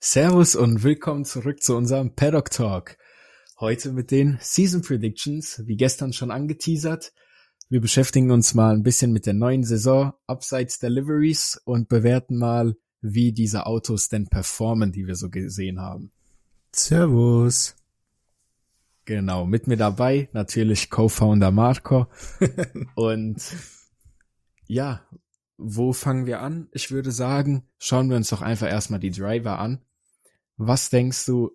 Servus und willkommen zurück zu unserem Paddock Talk. Heute mit den Season Predictions, wie gestern schon angeteasert. Wir beschäftigen uns mal ein bisschen mit der neuen Saison, abseits der Liveries und bewerten mal, wie diese Autos denn performen, die wir so gesehen haben. Servus. Genau, mit mir dabei natürlich Co-Founder Marco. und ja, wo fangen wir an? Ich würde sagen, schauen wir uns doch einfach erstmal die Driver an. Was denkst du,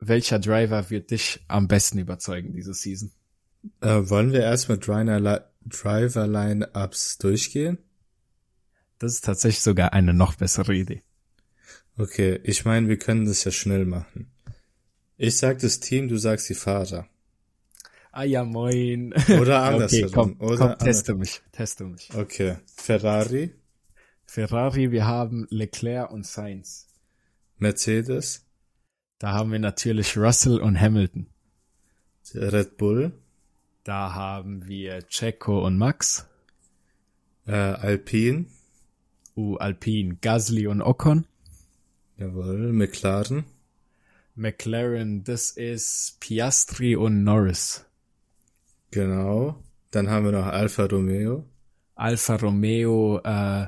welcher Driver wird dich am besten überzeugen diese Season? Äh, wollen wir erstmal Driver-Line-Ups durchgehen? Das ist tatsächlich sogar eine noch bessere Idee. Okay, ich meine, wir können das ja schnell machen. Ich sag das Team, du sagst die Fahrer. Ah ja, moin. Oder andersherum. Okay, komm, Oder komm teste mich, teste mich. Okay, Ferrari, Ferrari, wir haben Leclerc und Sainz. Mercedes, Da haben wir natürlich Russell und Hamilton. Red Bull, Da haben wir Checo und Max. äh, Alpine, Uh, Alpine, Gasly und Ocon. jawohl, McLaren, McLaren, das ist Piastri und Norris. genau. Dann haben wir noch Alfa Romeo, Alfa Romeo, äh,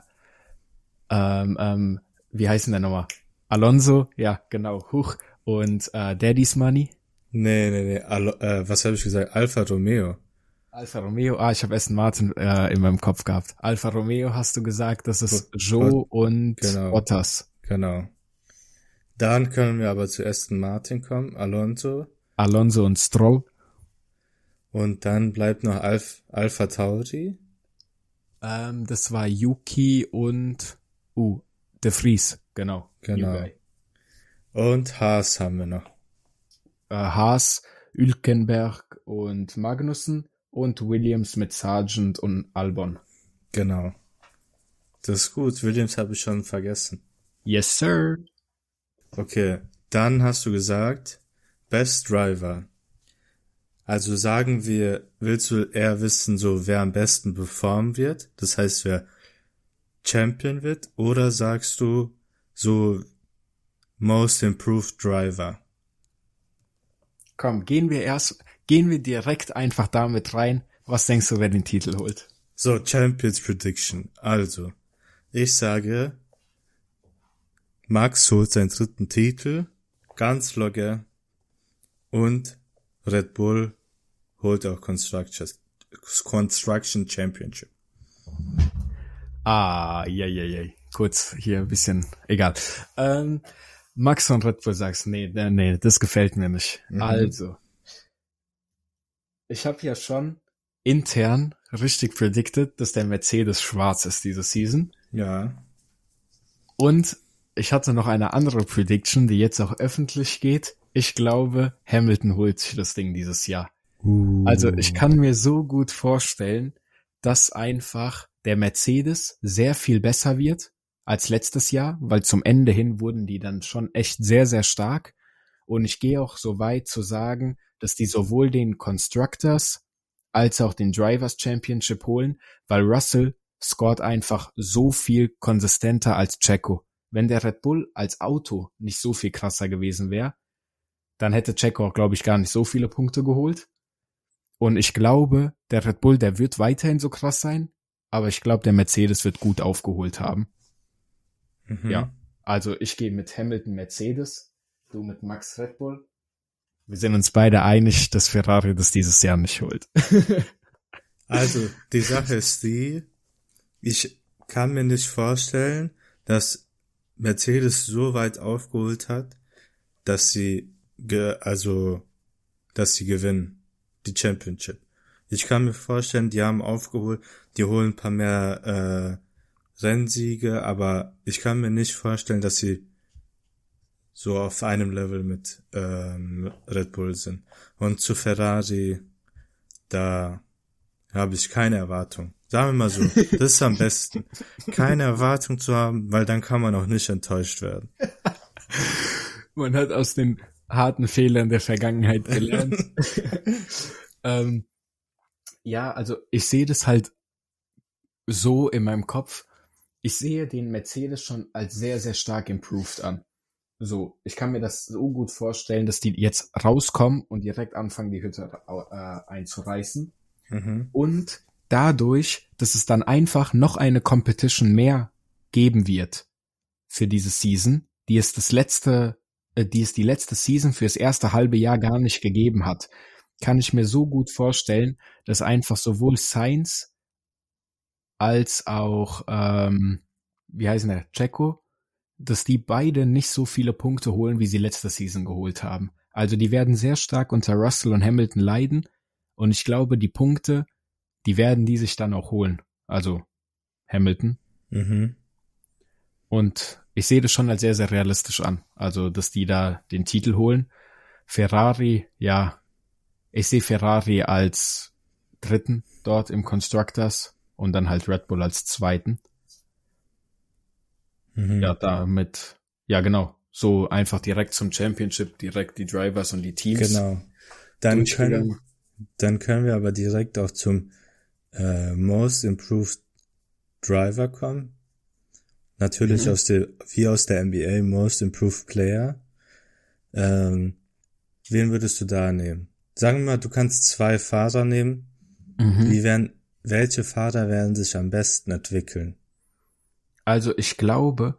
ähm, ähm, wie heißen der nochmal? Alonso, ja, genau, Huch. Und äh, Daddy's Money. nee, nee, nee, Al äh, was habe ich gesagt? Alfa Romeo. Alfa Romeo, ah, ich habe Aston Martin äh, in meinem Kopf gehabt. Alfa Romeo hast du gesagt, das ist Joe und genau. Bottas. Genau. Dann können wir aber zu Aston Martin kommen, Alonso. Alonso und Stroll. Und dann bleibt noch Alf, Alpha Tauri. Ähm, das war Yuki und uh, De Vries, genau. Genau. Und Haas haben wir noch. Äh, Haas, Hülkenberg und Magnussen und Williams mit Sargent und Albon. Genau. Das ist gut. Williams habe ich schon vergessen. Yes, sir. Okay. Dann hast du gesagt, Best Driver. Also sagen wir, willst du eher wissen, so wer am besten performen wird? Das heißt, wer Champion wird? Oder sagst du so Most Improved Driver? Komm, gehen wir erst, gehen wir direkt einfach damit rein. Was denkst du, wer den Titel holt? So, Champions Prediction. Also, ich sage, Max holt seinen dritten Titel, ganz locker, und Red Bull holt auch Construction, Championship. Ah, ja, ja, ja. Kurz hier ein bisschen, egal. Ähm, Max und Red Bull sagst, nee, nee, nee, das gefällt mir nicht. Mhm. Also, ich habe ja schon intern richtig predicted, dass der Mercedes schwarz ist diese Season. Ja. Und ich hatte noch eine andere Prediction, die jetzt auch öffentlich geht. Ich glaube, Hamilton holt sich das Ding dieses Jahr. Also ich kann mir so gut vorstellen, dass einfach der Mercedes sehr viel besser wird als letztes Jahr, weil zum Ende hin wurden die dann schon echt sehr, sehr stark. Und ich gehe auch so weit zu sagen, dass die sowohl den Constructors als auch den Drivers Championship holen, weil Russell scored einfach so viel konsistenter als Checo. Wenn der Red Bull als Auto nicht so viel krasser gewesen wäre, dann hätte Checo auch, glaube ich, gar nicht so viele Punkte geholt. Und ich glaube, der Red Bull, der wird weiterhin so krass sein, aber ich glaube, der Mercedes wird gut aufgeholt haben. Mhm. Ja. Also ich gehe mit Hamilton Mercedes, du mit Max Red Bull. Wir sind uns beide einig, dass Ferrari das dieses Jahr nicht holt. Also, die Sache ist die, ich kann mir nicht vorstellen, dass Mercedes so weit aufgeholt hat, dass sie, ge also, dass sie gewinnen, die Championship. Ich kann mir vorstellen, die haben aufgeholt, die holen ein paar mehr äh, Rennsiege, aber ich kann mir nicht vorstellen, dass sie so auf einem Level mit ähm, Red Bull sind. Und zu Ferrari, da habe ich keine Erwartung. Sagen wir mal so, das ist am besten. Keine Erwartung zu haben, weil dann kann man auch nicht enttäuscht werden. Man hat aus den harten Fehlern der Vergangenheit gelernt. ähm, ja, also ich sehe das halt so in meinem Kopf. Ich sehe den Mercedes schon als sehr, sehr stark improved an. so, ich kann mir das so gut vorstellen, dass die jetzt rauskommen und direkt anfangen, die Hütte äh, einzureißen. Mhm. Und dadurch, dass es dann einfach noch eine Competition mehr geben wird für diese Season, die es das letzte, äh, die es die letzte Season fürs erste halbe Jahr gar nicht gegeben hat, kann ich mir so gut vorstellen, dass einfach sowohl Science als auch, ähm, wie heißt der, Checo, dass die beide nicht so viele Punkte holen, wie sie letzte Season geholt haben. Also die werden sehr stark unter Russell und Hamilton leiden und ich glaube, die Punkte, die werden die sich dann auch holen. Also Hamilton. Mhm. Und ich sehe das schon als sehr, sehr realistisch an. Also, dass die da den Titel holen. Ferrari, ja, ich sehe Ferrari als dritten dort im Constructors und dann halt Red Bull als zweiten. Mhm. Ja, damit, ja genau, so einfach direkt zum Championship, direkt die Drivers und die Teams. Genau. Dann können, dann können wir aber direkt auch zum äh, Most Improved Driver kommen. Natürlich mhm. aus der, wie aus der NBA, Most Improved Player. Ähm, wen würdest du da nehmen? Sagen wir mal, du kannst zwei Fahrer nehmen. Mhm. Wie werden, welche Fahrer werden sich am besten entwickeln? Also ich glaube,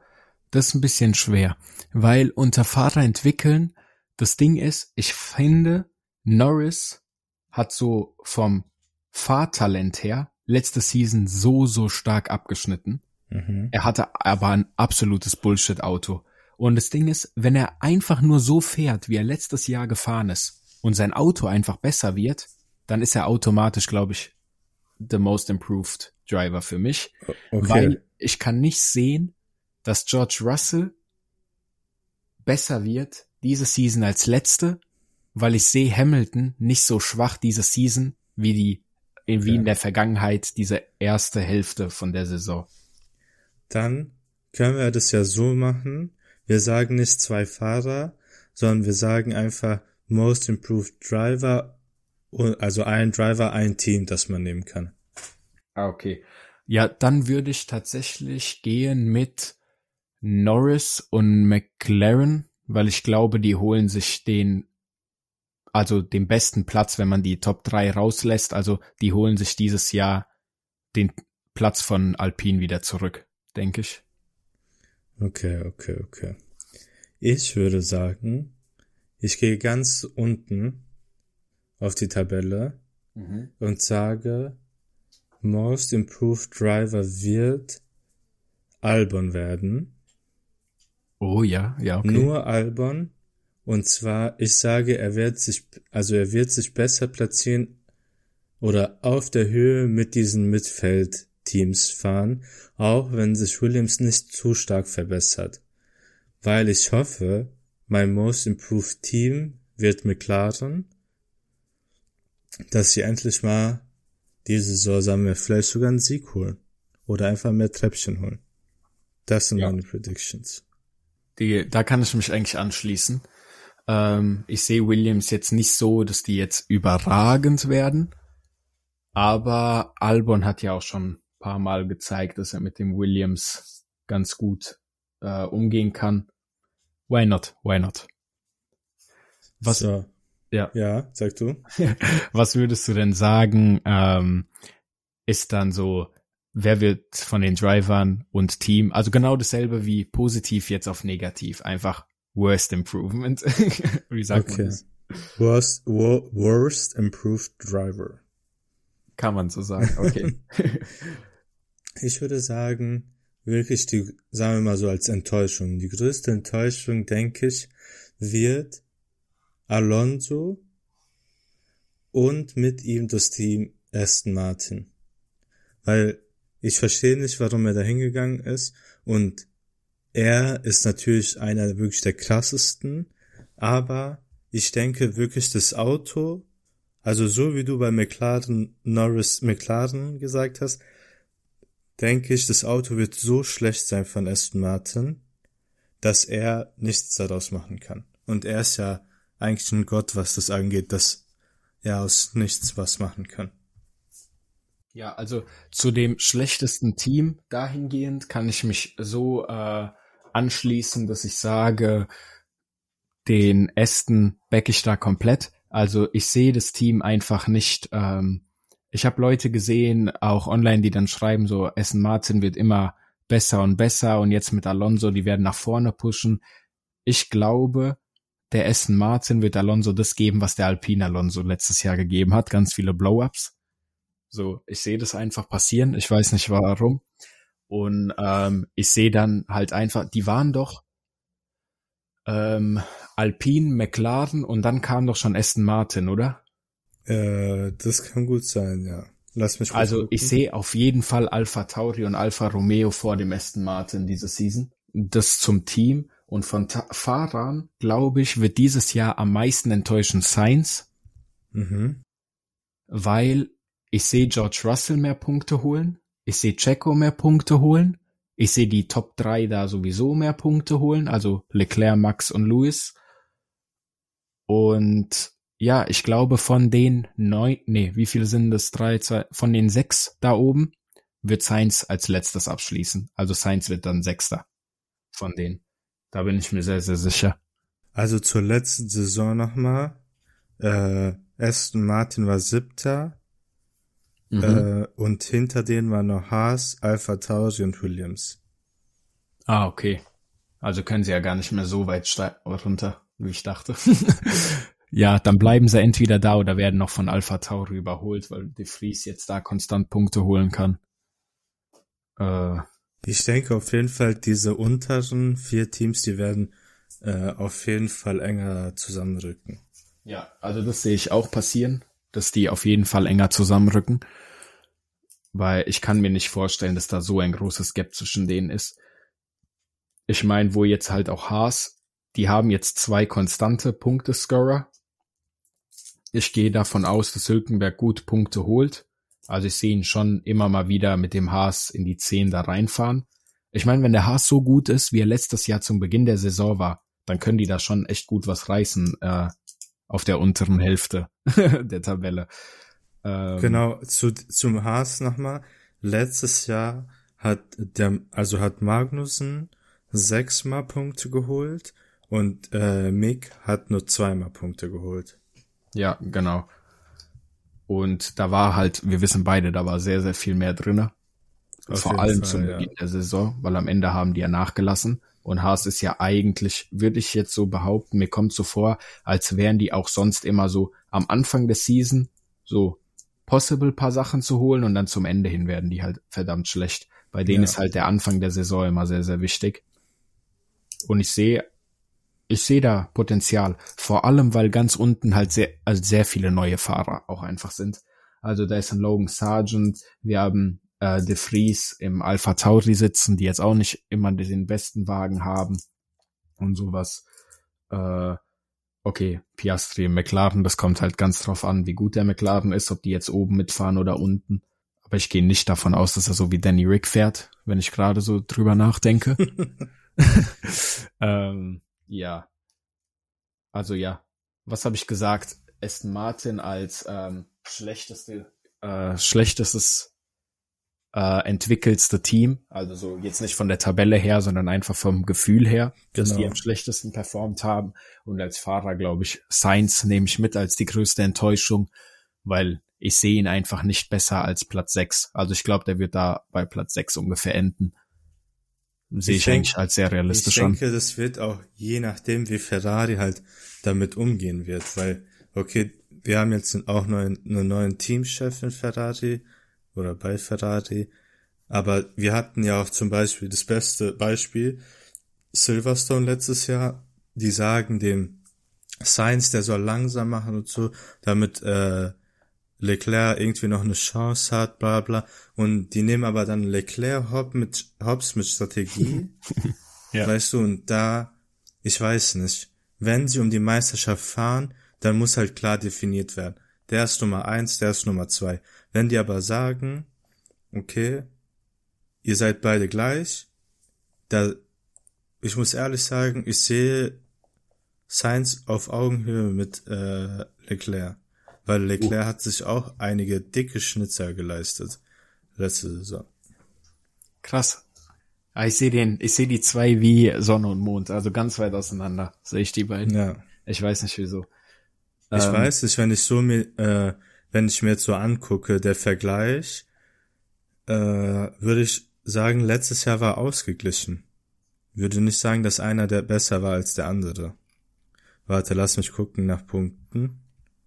das ist ein bisschen schwer, weil unter Fahrer entwickeln, das Ding ist, ich finde, Norris hat so vom Fahrtalent her letzte Season so, so stark abgeschnitten. Mhm. Er hatte aber ein absolutes Bullshit-Auto. Und das Ding ist, wenn er einfach nur so fährt, wie er letztes Jahr gefahren ist, und sein Auto einfach besser wird, dann ist er automatisch, glaube ich, the most improved Driver für mich. Okay. Weil ich kann nicht sehen, dass George Russell besser wird diese Season als letzte, weil ich sehe Hamilton nicht so schwach diese Season wie die wie ja. in der Vergangenheit diese erste Hälfte von der Saison. Dann können wir das ja so machen. Wir sagen nicht zwei Fahrer, sondern wir sagen einfach Most Improved Driver, also ein Driver, ein Team, das man nehmen kann. Ah, okay. Ja, dann würde ich tatsächlich gehen mit Norris und McLaren, weil ich glaube, die holen sich den, also den besten Platz, wenn man die Top 3 rauslässt. Also die holen sich dieses Jahr den Platz von Alpine wieder zurück, denke ich. Okay, okay, okay. Ich würde sagen, ich gehe ganz unten auf die Tabelle mhm. und sage, Most Improved Driver wird Albon werden. Oh ja, ja, okay. Nur Albon. Und zwar, ich sage, er wird sich, also er wird sich besser platzieren oder auf der Höhe mit diesen Mittelfeldteams fahren, auch wenn sich Williams nicht zu stark verbessert. Weil ich hoffe, mein Most Improved Team wird McLaren, dass sie endlich mal diese Saison sagen wir vielleicht sogar einen Sieg holen oder einfach mehr Treppchen holen. Das sind ja. meine Predictions. Die, da kann ich mich eigentlich anschließen. Ähm, ich sehe Williams jetzt nicht so, dass die jetzt überragend werden, aber Albon hat ja auch schon ein paar Mal gezeigt, dass er mit dem Williams ganz gut äh, umgehen kann. Why not? Why not? Was? So. Ja. Ja, sag du. Was würdest du denn sagen, ähm, ist dann so, wer wird von den Drivern und Team, also genau dasselbe wie positiv jetzt auf negativ, einfach worst improvement. wie sagt okay. man das? Worst, wor worst improved driver. Kann man so sagen, okay. ich würde sagen, wirklich die, sagen wir mal so als Enttäuschung. Die größte Enttäuschung, denke ich, wird Alonso und mit ihm das Team Aston Martin. Weil ich verstehe nicht, warum er da hingegangen ist und er ist natürlich einer wirklich der krassesten, aber ich denke wirklich das Auto, also so wie du bei McLaren Norris McLaren gesagt hast, denke ich, das Auto wird so schlecht sein von Aston Martin, dass er nichts daraus machen kann. Und er ist ja eigentlich ein Gott, was das angeht, dass er aus nichts was machen kann. Ja, also zu dem schlechtesten Team dahingehend kann ich mich so äh, anschließen, dass ich sage, den Aston back ich da komplett. Also ich sehe das Team einfach nicht. Ähm, ich habe Leute gesehen, auch online, die dann schreiben, so Aston Martin wird immer besser und besser und jetzt mit Alonso, die werden nach vorne pushen. Ich glaube, der Aston Martin wird Alonso das geben, was der Alpine Alonso letztes Jahr gegeben hat, ganz viele Blow-ups. So, ich sehe das einfach passieren. Ich weiß nicht warum. Und ähm, ich sehe dann halt einfach, die waren doch ähm, Alpine, McLaren und dann kam doch schon Aston Martin, oder? Äh, das kann gut sein, ja. Lass mich Also gucken. ich sehe auf jeden Fall Alpha Tauri und Alpha Romeo vor dem Aston Martin diese Season. Das zum Team und von Ta Fahrern, glaube ich, wird dieses Jahr am meisten enttäuschen Sainz. Mhm. Weil ich sehe George Russell mehr Punkte holen. Ich sehe Checo mehr Punkte holen. Ich sehe die Top 3 da sowieso mehr Punkte holen, also Leclerc, Max und Lewis. Und ja, ich glaube von den neun, nee, wie viele sind das? Drei, zwei, von den sechs da oben wird Sainz als letztes abschließen. Also Sainz wird dann Sechster von denen. Da bin ich mir sehr, sehr sicher. Also zur letzten Saison nochmal. Äh, Aston Martin war Siebter, Mhm. Äh, und hinter denen waren noch Haas, Alpha Tauri und Williams. Ah, okay. Also können sie ja gar nicht mehr so weit runter, wie ich dachte. ja, dann bleiben sie entweder da oder werden noch von Alpha Tauri überholt, weil De Vries jetzt da konstant Punkte holen kann. Äh, ich denke auf jeden Fall, diese unteren vier Teams, die werden äh, auf jeden Fall enger zusammenrücken. Ja, also das sehe ich auch passieren, dass die auf jeden Fall enger zusammenrücken weil ich kann mir nicht vorstellen, dass da so ein großes Gap zwischen denen ist. Ich meine, wo jetzt halt auch Haas, die haben jetzt zwei konstante Punkte-Scorer. Ich gehe davon aus, dass Hülkenberg gut Punkte holt. Also ich sehe ihn schon immer mal wieder mit dem Haas in die Zehn da reinfahren. Ich meine, wenn der Haas so gut ist, wie er letztes Jahr zum Beginn der Saison war, dann können die da schon echt gut was reißen äh, auf der unteren Hälfte der Tabelle. Ähm, genau, zu, zum Haas nochmal. Letztes Jahr hat der, also hat Magnussen sechsmal Punkte geholt und äh, Mick hat nur zweimal Punkte geholt. Ja, genau. Und da war halt, wir wissen beide, da war sehr, sehr viel mehr drinne. Auf Vor allem Fall, zum Beginn ja. der Saison, weil am Ende haben die ja nachgelassen. Und Haas ist ja eigentlich, würde ich jetzt so behaupten, mir kommt so vor, als wären die auch sonst immer so am Anfang der Season so possible paar Sachen zu holen und dann zum Ende hin werden die halt verdammt schlecht. Bei denen ja. ist halt der Anfang der Saison immer sehr, sehr wichtig. Und ich sehe, ich sehe da Potenzial. Vor allem, weil ganz unten halt sehr, also sehr viele neue Fahrer auch einfach sind. Also da ist ein Logan Sargent, wir haben äh, De Vries im Alpha Tauri sitzen, die jetzt auch nicht immer den besten Wagen haben und sowas. Äh, okay, Piastri im McLaren, das kommt halt ganz drauf an, wie gut der McLaren ist, ob die jetzt oben mitfahren oder unten. Aber ich gehe nicht davon aus, dass er so wie Danny Rick fährt, wenn ich gerade so drüber nachdenke. ähm, ja. Also ja. Was habe ich gesagt? Aston Martin als ähm, schlechteste, äh, schlechtestes äh, entwickelste Team. Also so jetzt nicht von der Tabelle her, sondern einfach vom Gefühl her, dass genau. die am schlechtesten performt haben. Und als Fahrer, glaube ich, Sainz nehme ich mit als die größte Enttäuschung, weil ich sehe ihn einfach nicht besser als Platz 6. Also ich glaube, der wird da bei Platz 6 ungefähr enden. Sehe ich, ich denk, eigentlich als sehr realistisch an. Ich denke, an. das wird auch je nachdem, wie Ferrari halt damit umgehen wird, weil, okay, wir haben jetzt auch noch einen, einen neuen Teamchef in Ferrari, oder bei Ferrari. Aber wir hatten ja auch zum Beispiel das beste Beispiel, Silverstone letztes Jahr, die sagen dem Sainz, der soll langsam machen und so, damit äh, Leclerc irgendwie noch eine Chance hat, bla bla. Und die nehmen aber dann Leclerc Hobbs mit, Hobbs mit Strategie. ja. Weißt du, und da, ich weiß nicht, wenn sie um die Meisterschaft fahren, dann muss halt klar definiert werden. Der ist Nummer eins, der ist Nummer zwei. Wenn die aber sagen, okay, ihr seid beide gleich, da, ich muss ehrlich sagen, ich sehe Sainz auf Augenhöhe mit äh, Leclerc, weil Leclerc oh. hat sich auch einige dicke Schnitzer geleistet letzte Saison. Krass. Ah, ich sehe den, ich sehe die zwei wie Sonne und Mond, also ganz weit auseinander sehe ich die beiden. Ja. Ich weiß nicht wieso. Ich Ähm, weiß nicht, wenn ich so mir, äh, wenn ich mir jetzt so angucke, der Vergleich, äh, würde ich sagen, letztes Jahr war ausgeglichen. Würde nicht sagen, dass einer der besser war als der andere. Warte, lass mich gucken nach Punkten.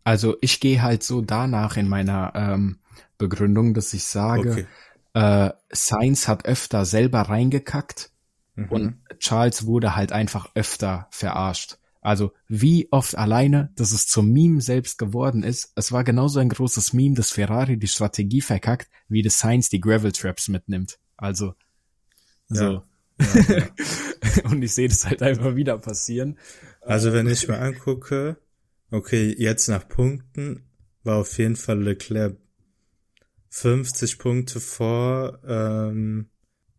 Also ich gehe halt so danach in meiner ähm, Begründung, dass ich sage, Okay. äh, Sainz hat öfter selber reingekackt Mhm. und Charles wurde halt einfach öfter verarscht. Also wie oft alleine, dass es zum Meme selbst geworden ist. Es war genauso ein großes Meme, dass Ferrari die Strategie verkackt, wie das Sainz die Gravel Traps mitnimmt. Also so. Ja, ja. und ich sehe das halt einfach wieder passieren. Also wenn ich mir angucke, okay, jetzt nach Punkten war auf jeden Fall Leclerc 50 Punkte vor, ähm,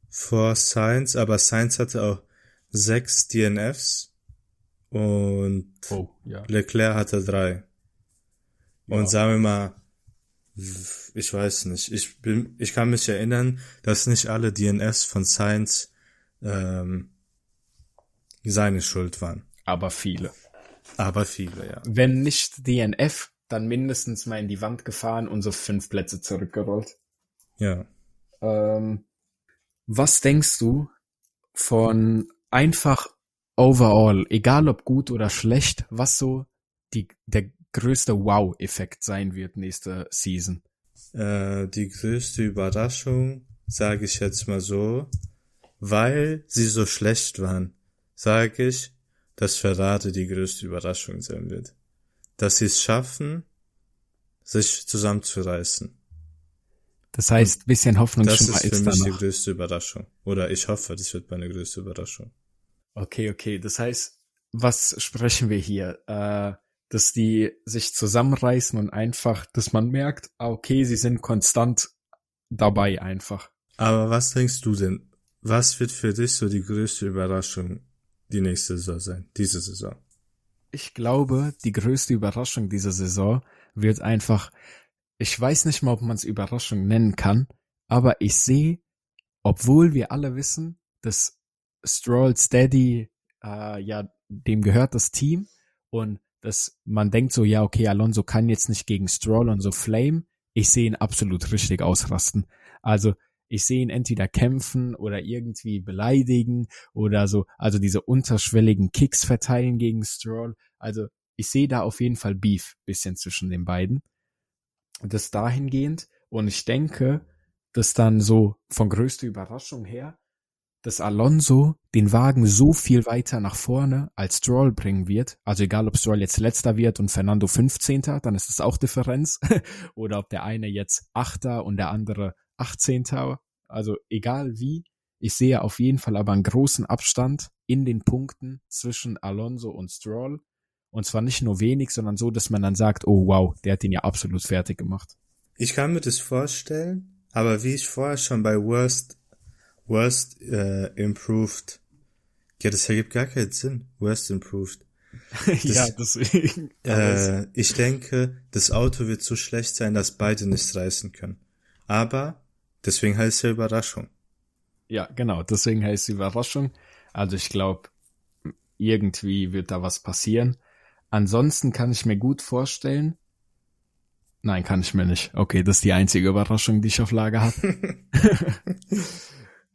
vor Sainz, aber Sainz hatte auch sechs DNFs und Oh, ja. Leclerc hatte drei. Und Ja. sagen wir mal, ich weiß nicht, ich bin, ich kann mich erinnern, dass nicht alle DNFs von Sainz ähm, seine Schuld waren. Aber viele. Aber viele, ja. Wenn nicht DNF, dann mindestens mal in die Wand gefahren und so fünf Plätze zurückgerollt. Ja. Ähm, was denkst du von einfach overall, egal ob gut oder schlecht, was so die, der größte Wow-Effekt sein wird nächste Season? Äh, die größte Überraschung, sage ich jetzt mal so, weil sie so schlecht waren, sage ich, dass Ferrari die größte Überraschung sein wird. Dass sie es schaffen, sich zusammenzureißen. Das heißt, bisschen Das Hoffnungsschimmer ist für ist da mich die größte Überraschung. Oder ich hoffe, das wird meine größte Überraschung. Okay, okay. Das heißt, was sprechen wir hier? Äh, dass die sich zusammenreißen und einfach, dass man merkt, ah, okay, sie sind konstant dabei einfach. Aber was denkst du denn? Was wird für dich so die größte Überraschung die nächste Saison sein? Diese Saison? Ich glaube, die größte Überraschung dieser Saison wird einfach, ich weiß nicht mal, ob man es Überraschung nennen kann, aber ich sehe, obwohl wir alle wissen, dass Stroll Steady, äh, ja, dem gehört das Team und dass man denkt so, ja, okay, Alonso kann jetzt nicht gegen Stroll und so Flame. Ich sehe ihn absolut richtig ausrasten. Also, ich sehe ihn entweder kämpfen oder irgendwie beleidigen oder so, also diese unterschwelligen Kicks verteilen gegen Stroll. Also ich sehe da auf jeden Fall Beef bisschen zwischen den beiden. Das dahingehend. Und ich denke, dass dann so von größter Überraschung her, dass Alonso den Wagen so viel weiter nach vorne als Stroll bringen wird. Also egal, ob Stroll jetzt letzter wird und Fernando 15. dann ist das auch Differenz. Oder ob der eine jetzt Achter und der andere 18. Also egal wie, ich sehe auf jeden Fall aber einen großen Abstand in den Punkten zwischen Alonso und Stroll. Und zwar nicht nur wenig, sondern so, dass man dann sagt, oh wow, der hat ihn ja absolut fertig gemacht. Ich kann mir das vorstellen, aber wie ich vorher schon bei Worst, Worst äh, Improved, ja, das ergibt gar keinen Sinn. Worst Improved. ja, deswegen. Äh, ich denke, das Auto wird so schlecht sein, dass beide nicht reißen können. Aber deswegen heißt es ja Überraschung. ja, genau, deswegen heißt es Überraschung. Also ich glaube, irgendwie wird da was passieren. Ansonsten kann ich mir gut vorstellen. Nein, kann ich mir nicht. Okay, das ist die einzige Überraschung, die ich auf Lager habe.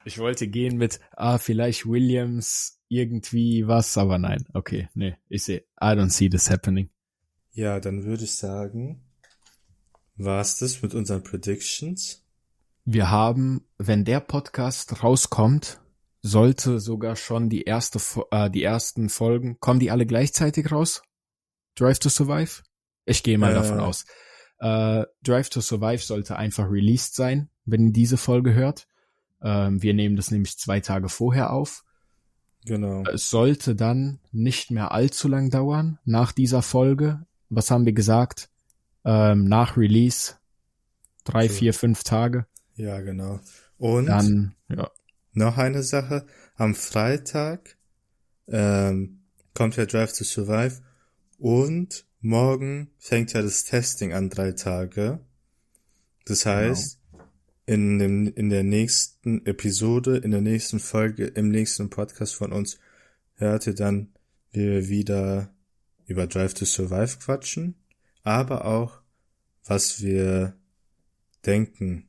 ich wollte gehen mit, ah, vielleicht Williams irgendwie was, aber nein. Okay, nee, ich sehe, I don't see this happening. Ja, dann würde ich sagen, war's das mit unseren Predictions? Wir haben, wenn der Podcast rauskommt, sollte sogar schon die erste, äh, die ersten Folgen, kommen die alle gleichzeitig raus? Drive to Survive? Ich gehe mal Äh. davon aus. Äh, Drive to Survive sollte einfach released sein, wenn ihr diese Folge hört. Ähm, wir nehmen das nämlich zwei Tage vorher auf. Genau. Es sollte dann nicht mehr allzu lang dauern nach dieser Folge. Was haben wir gesagt? Ähm, nach Release drei, So. vier, fünf Tage. Ja, genau. Und Dann, ja. noch eine Sache. Am Freitag ähm, kommt ja Drive to Survive und morgen fängt ja das Testing an drei Tage. Das heißt, in dem, in der nächsten Episode, in der nächsten Folge, im nächsten Podcast von uns hört ihr dann, wie wir wieder über Drive to Survive quatschen, aber auch, was wir denken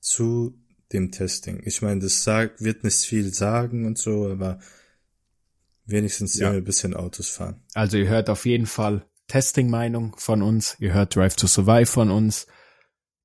zu dem Testing. Ich meine, das sagt, wird nicht viel sagen und so, aber wenigstens ja. ein bisschen Autos fahren. Also ihr hört auf jeden Fall Testing-Meinung von uns, ihr hört Drive to Survive von uns.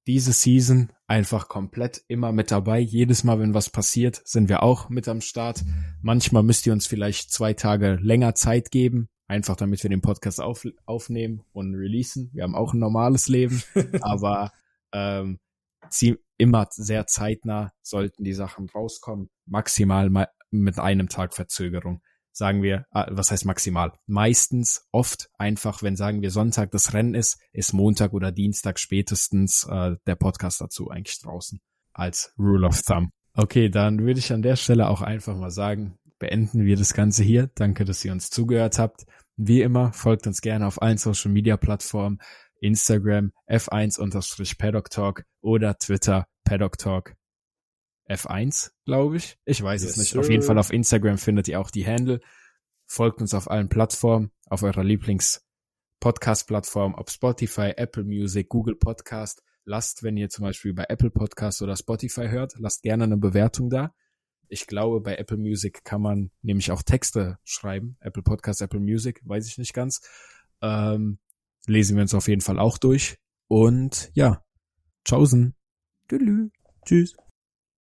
Diese Season einfach komplett immer mit dabei. Jedes Mal, wenn was passiert, sind wir auch mit am Start. Manchmal müsst ihr uns vielleicht zwei Tage länger Zeit geben, einfach damit wir den Podcast auf, aufnehmen und releasen. Wir haben auch ein normales Leben, aber ähm, sie, immer sehr zeitnah sollten die Sachen rauskommen. Maximal mal mit einem Tag Verzögerung. Sagen wir, ah, was heißt maximal? Meistens, oft einfach, wenn sagen wir Sonntag das Rennen ist, ist Montag oder Dienstag spätestens äh, der Podcast dazu eigentlich draußen. Als Rule of Thumb. Okay, dann würde ich an der Stelle auch einfach mal sagen, beenden wir das Ganze hier. Danke, dass ihr uns zugehört habt. Wie immer, folgt uns gerne auf allen Social Media Plattformen. Instagram F1 Talk oder Twitter Paddock Talk F1, glaube ich. Ich weiß yes, es nicht. Sir. Auf jeden Fall auf Instagram findet ihr auch die Handle. Folgt uns auf allen Plattformen, auf eurer Lieblings Podcast-Plattform, ob Spotify, Apple Music, Google Podcast. Lasst, wenn ihr zum Beispiel bei Apple Podcast oder Spotify hört, lasst gerne eine Bewertung da. Ich glaube, bei Apple Music kann man nämlich auch Texte schreiben. Apple Podcast, Apple Music, weiß ich nicht ganz. Ähm, lesen wir uns auf jeden Fall auch durch. Und ja, tschaußen. Tschüss.